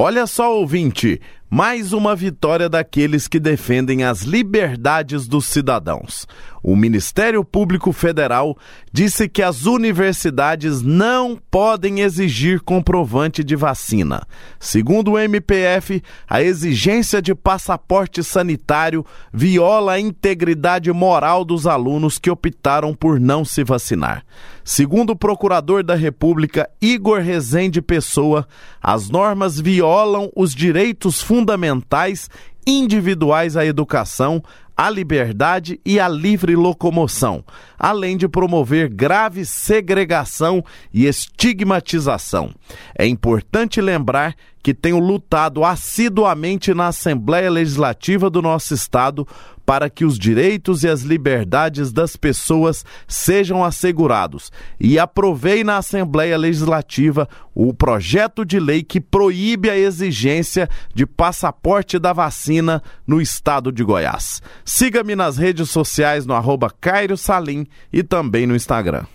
Olha só, ouvinte, mais uma vitória daqueles que defendem as liberdades dos cidadãos. O Ministério Público Federal disse que as universidades não podem exigir comprovante de vacina. Segundo o MPF, a exigência de passaporte sanitário viola a integridade moral dos alunos que optaram por não se vacinar. Segundo o procurador da República, Igor Rezende Pessoa, as normas violam os direitos fundamentais individuais à educação, à liberdade e à livre locomoção, além de promover grave segregação e estigmatização. É importante lembrar que tenho lutado assiduamente na Assembleia Legislativa do nosso Estado para que os direitos e as liberdades das pessoas sejam assegurados e aprovei na Assembleia Legislativa o projeto de lei que proíbe a exigência de passaporte da vacina no estado de Goiás. Siga-me nas redes sociais no arroba Cairo Salim e também no Instagram.